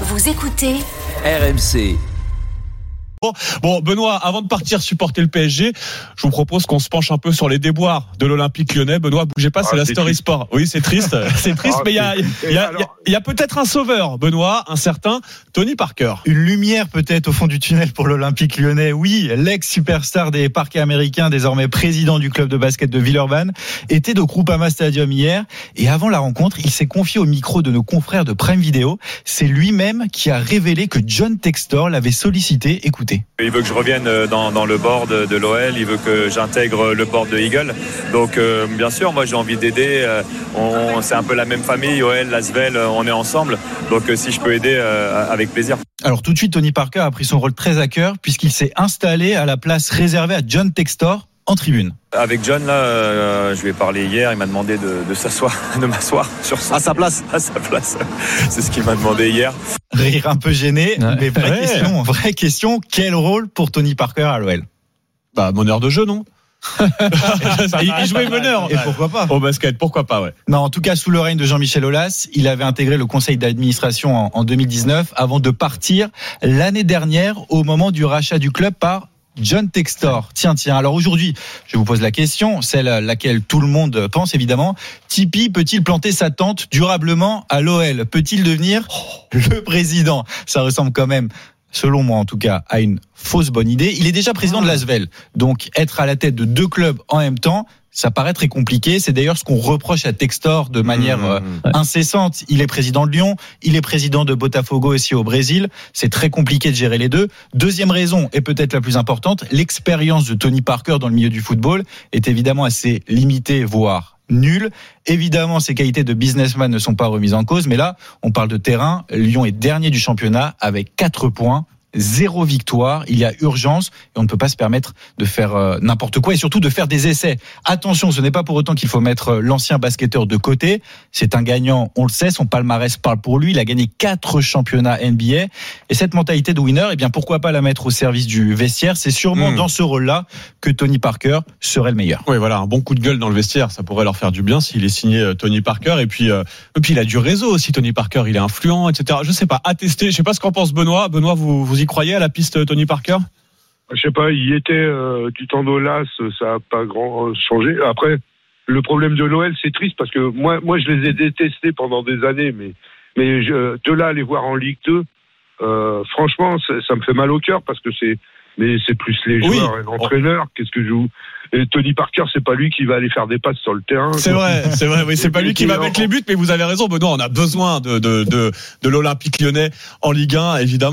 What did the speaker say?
Vous écoutez RMC. Bon, Benoît, avant de partir supporter le PSG, je vous propose qu'on se penche un peu sur les déboires de l'Olympique lyonnais. Benoît, bougez pas, c'est Ah, la Story triste. Sport. Oui, c'est triste, c'est triste, Ah, mais il y a, c'est- il y a- alors- il y a- il y a peut-être un sauveur, Benoît, un certain Tony Parker. Une lumière peut-être au fond du tunnel pour l'Olympique lyonnais. Oui, l'ex-superstar des parquets américains, désormais président du club de basket de Villeurbanne, était au Groupama Stadium hier. Et avant la rencontre, il s'est confié au micro de nos confrères de Prime Video. C'est lui-même qui a révélé que John Textor l'avait sollicité. Écoutez. Il veut que je revienne euh, dans, dans le board de, l'OL, il veut que j'intègre le board de Eagle. Donc euh, bien sûr, moi j'ai envie d'aider. euh, on- c'est un peu la même famille, OL, Lasvel, on est ensemble. Donc si je peux aider, euh, avec plaisir. Alors tout de suite, Tony Parker a pris son rôle très à cœur puisqu'il s'est installé à la place réservée à John Textor en tribune. Avec John, là, euh, je lui ai parlé hier, il m'a demandé de, de s'asseoir, de m'asseoir sur son- À sa place. à sa place. C'est ce qu'il m'a demandé hier. Rire un peu gêné, Ouais. mais vraie Ouais. question, vraie question, quel rôle pour Tony Parker à l'OL Bah, meneur de jeu, non? Il, jouait meneur. Et pourquoi pas? Au basket, pourquoi pas, ouais. Non, en tout cas, sous le règne de Jean-Michel Aulas, il avait intégré le conseil d'administration en, en 2019 avant de partir l'année dernière au moment du rachat du club par John Textor. Tiens, tiens. Alors aujourd'hui, je vous pose la question, celle à laquelle tout le monde pense évidemment. Tipeee peut-il planter sa tente durablement à l'OL Peut-il devenir le président? Ça ressemble quand même selon moi en tout cas, à une fausse bonne idée. Il est déjà président de l'Asvel, donc être à la tête de deux clubs en même temps, ça paraît très compliqué. C'est d'ailleurs ce qu'on reproche à Textor de manière euh, incessante. Il est président de Lyon, il est président de Botafogo aussi au Brésil. C'est très compliqué de gérer les deux. Deuxième raison, et peut-être la plus importante, l'expérience de Tony Parker dans le milieu du football est évidemment assez limitée, voire nulle. Évidemment, ses qualités de businessman ne sont pas remises en cause, mais là, on parle de terrain. Lyon est dernier du championnat avec 4 points. Zéro victoire, il y a urgence et on ne peut pas se permettre de faire euh, n'importe quoi et surtout de faire des essais. Attention, ce n'est pas pour autant qu'il faut mettre euh, l'ancien basketteur de côté. C'est un gagnant, on le sait, son palmarès parle pour lui. Il a gagné quatre championnats NBA et cette mentalité de winner, eh bien pourquoi pas la mettre au service du vestiaire? C'est sûrement Mm. dans ce rôle-là que Tony Parker serait le meilleur. Oui, voilà, un bon coup de gueule dans le vestiaire, ça pourrait leur faire du bien s'il est signé euh, Tony Parker. Et puis, euh, et puis il a du réseau aussi, Tony Parker. Il est influent, etc. Je sais pas, à tester. Je sais pas ce qu'en pense Benoît. Benoît, vous, vous y croyez à la piste Tony Parker Je sais pas, il y était euh, du temps d'Olas, ça n'a pas grand euh, changé. Après, le problème de l'OL, c'est triste parce que moi, moi, je les ai détestés pendant des années, mais, mais je, de là à les voir en Ligue 2, euh, franchement, ça, ça me fait mal au cœur parce que c'est, mais c'est plus les Oui. joueurs et l'entraîneur. Qu'est-ce que je vous et Tony Parker, c'est pas lui qui va aller faire des passes sur le terrain. C'est vrai, c'est vrai. Oui, c'est pas lui qui va Et mettre les buts, mais vous avez raison, Benoît. On a besoin de de de, de l'Olympique Lyonnais en Ligue 1, évidemment.